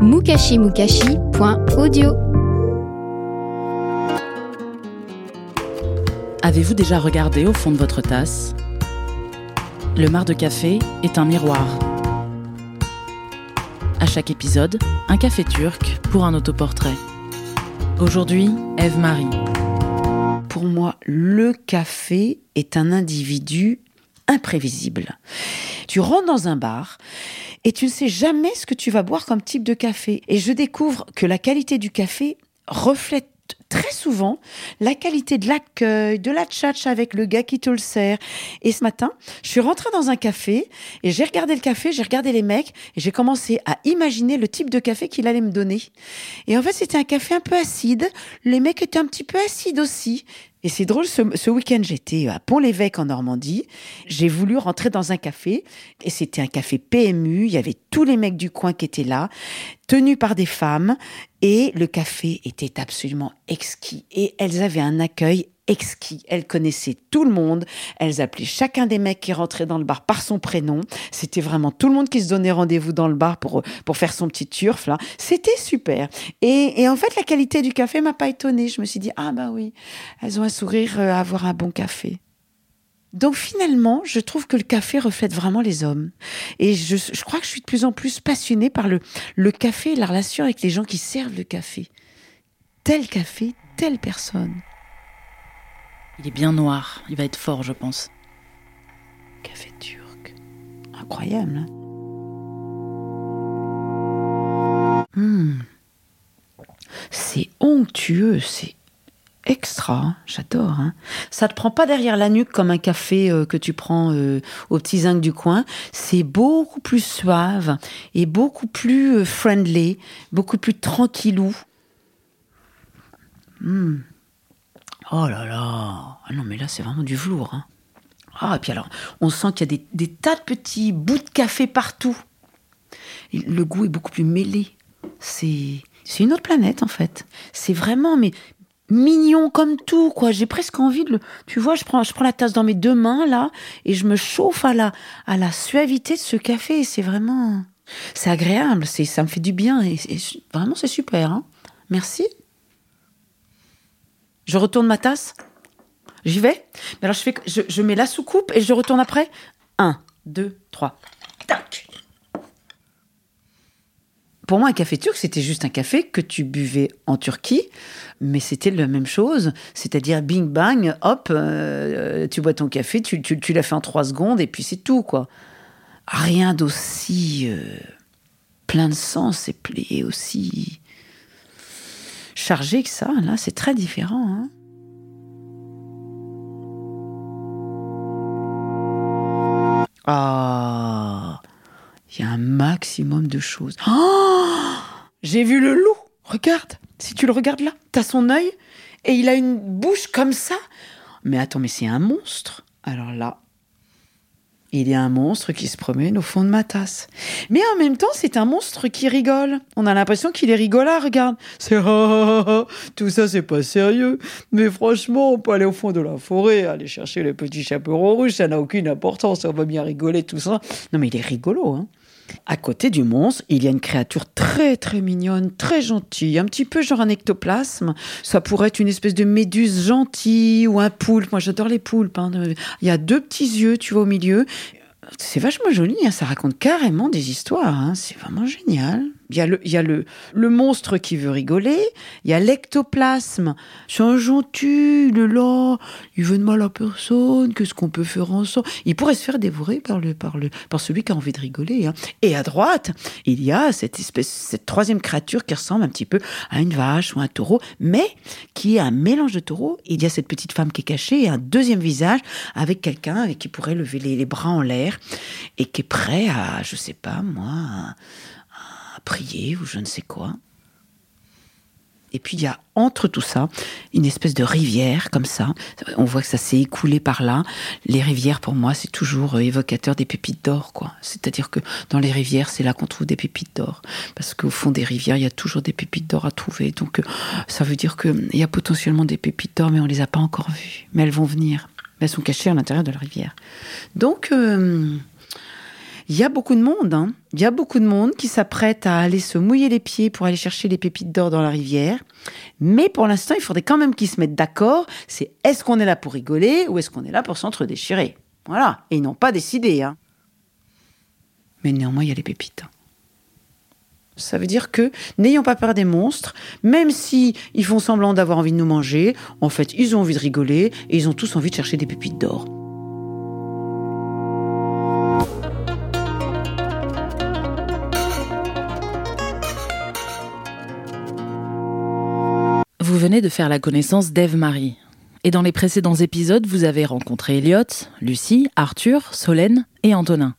mukashimukashi.audio Avez-vous déjà regardé au fond de votre tasse? Le mar de café est un miroir. À chaque épisode, un café turc pour un autoportrait. Aujourd'hui, Eve-Marie. Pour moi, le café est un individu imprévisible. Tu rentres dans un bar et tu ne sais jamais ce que tu vas boire comme type de café. Et je découvre que la qualité du café reflète très souvent la qualité de l'accueil, de la tchatch avec le gars qui te le sert. Et ce matin, je suis rentrée dans un café et j'ai regardé le café, j'ai regardé les mecs et j'ai commencé à imaginer le type de café qu'il allait me donner. Et en fait, c'était un café un peu acide. Les mecs étaient un petit peu acides aussi. Et c'est drôle, ce, week-end, j'étais à Pont-l'Évêque en Normandie. J'ai voulu rentrer dans un café et c'était un café PMU. Il y avait tous les mecs du coin qui étaient là, tenus par des femmes. Et le café était absolument exquis. Et elles avaient un accueil exquis. Elles connaissaient tout le monde. Elles appelaient chacun des mecs qui rentraient dans le bar par son prénom. C'était vraiment tout le monde qui se donnait rendez-vous dans le bar pour, pour faire son petit turf. C'était super. Et, en fait, la qualité du café m'a pas étonnée. Je me suis dit, ah bah oui, elles ont un sourire euh, à avoir un bon café. Donc finalement, je trouve que le café reflète vraiment les hommes. Et je, je crois que je suis de plus en plus passionnée par le, le café et la relation avec les gens qui servent le café. Tel café, telle personne. Il est bien noir, il va être fort, je pense. Café turc. Incroyable. Hein Hmm. C'est onctueux, c'est extra. hein. J'adore. hein. Ça te prend pas derrière la nuque comme un café euh, que tu prends euh, au petit zinc du coin. C'est beaucoup plus suave et beaucoup plus euh, friendly, beaucoup plus tranquillou. Hmm. Oh là là. Ah non, mais là, c'est vraiment du velours. hein. Ah, et puis alors, on sent qu'il y a des, tas de petits bouts de café partout. Le goût est beaucoup plus mêlé. C'est une autre planète, en fait. C'est vraiment, mais mignon comme tout, quoi. J'ai presque envie de le. Tu vois, je prends, je prends la tasse dans mes deux mains, là, et je me chauffe à la, à la suavité de ce café. C'est vraiment. C'est agréable, ça me fait du bien. Et vraiment, c'est super. hein. Merci. Je retourne ma tasse. J'y vais. Mais alors, je, fais, je, je mets la soucoupe et je retourne après. Un, deux, trois. Tac. Pour moi, un café turc, c'était juste un café que tu buvais en Turquie, mais c'était la même chose. C'est-à-dire, bing bang, hop, euh, tu bois ton café, tu, tu, tu l'as fait en trois secondes et puis c'est tout, quoi. Rien d'aussi euh, plein de sens et aussi chargé que ça. Là, c'est très différent. hein. Ah, il y a un maximum de choses. Oh J'ai vu le loup. Regarde, si tu le regardes là, t'as son œil et il a une bouche comme ça. Mais attends, mais c'est un monstre. Alors là, il y a un monstre qui se promène au fond de ma tasse. Mais en même temps, c'est un monstre qui rigole. On a l'impression qu'il est rigolard, regarde. C'est tout ça, c'est pas sérieux. Mais franchement, on peut aller au fond de la forêt, aller chercher le petit chaperon rouge, ça n'a aucune importance. On va bien rigoler, tout ça. Non, mais il est rigolo, hein. À côté du monstre, il y a une créature très très mignonne, très gentille, un petit peu genre un ectoplasme. Ça pourrait être une espèce de méduse gentille ou un poulpe. Moi, j'adore les poulpes. hein. Il y a deux petits yeux, tu vois, au milieu. C'est vachement joli. hein. Ça raconte carrément des histoires. hein. C'est vraiment génial. Il y a, le, y a le, le monstre qui veut rigoler, il y a l'ectoplasme. C'est un gentil, le là, il veut de mal à personne, qu'est-ce qu'on peut faire ensemble? Il pourrait se faire dévorer par, le, par, le, par celui qui a envie de rigoler. Hein. Et à droite, il y a cette espèce, cette troisième créature qui ressemble un petit peu à une vache ou un taureau, mais qui est un mélange de taureau. Il y a cette petite femme qui est cachée et un deuxième visage avec quelqu'un qui pourrait lever les, les bras en l'air et qui est prêt à, je sais pas moi, prier ou je ne sais quoi. Et puis il y a entre tout ça une espèce de rivière comme ça. On voit que ça s'est écoulé par là. Les rivières pour moi c'est toujours euh, évocateur des pépites d'or quoi. C'est-à-dire que dans les rivières c'est là qu'on trouve des pépites d'or parce qu'au fond des rivières il y a toujours des pépites d'or à trouver. Donc euh, ça veut dire qu'il y a potentiellement des pépites d'or mais on les a pas encore vues. Mais elles vont venir. Elles sont cachées à l'intérieur de la rivière. Donc euh, il y a beaucoup de monde, hein. il y a beaucoup de monde qui s'apprête à aller se mouiller les pieds pour aller chercher les pépites d'or dans la rivière. Mais pour l'instant, il faudrait quand même qu'ils se mettent d'accord. C'est est-ce qu'on est là pour rigoler ou est-ce qu'on est là pour s'entre-déchirer? Voilà. Et ils n'ont pas décidé. Hein. Mais néanmoins, il y a les pépites. Ça veut dire que n'ayons pas peur des monstres, même si font semblant d'avoir envie de nous manger, en fait, ils ont envie de rigoler et ils ont tous envie de chercher des pépites d'or. De faire la connaissance d'Ève-Marie. Et dans les précédents épisodes, vous avez rencontré Elliot, Lucie, Arthur, Solène et Antonin.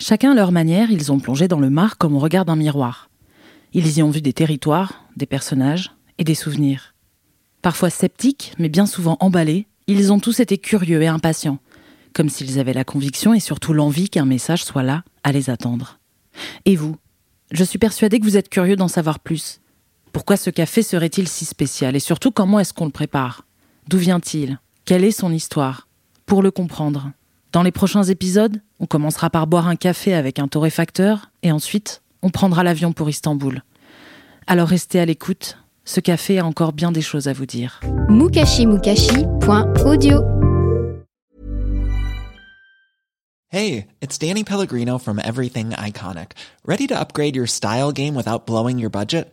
Chacun à leur manière, ils ont plongé dans le mar comme on regarde un miroir. Ils y ont vu des territoires, des personnages et des souvenirs. Parfois sceptiques, mais bien souvent emballés, ils ont tous été curieux et impatients, comme s'ils avaient la conviction et surtout l'envie qu'un message soit là à les attendre. Et vous? Je suis persuadée que vous êtes curieux d'en savoir plus. Pourquoi ce café serait-il si spécial Et surtout, comment est-ce qu'on le prépare D'où vient-il Quelle est son histoire Pour le comprendre. Dans les prochains épisodes, on commencera par boire un café avec un torréfacteur et ensuite, on prendra l'avion pour Istanbul. Alors restez à l'écoute, ce café a encore bien des choses à vous dire. mukashimukashi.audio Hey, it's Danny Pellegrino from Everything Iconic. Ready to upgrade your style game without blowing your budget?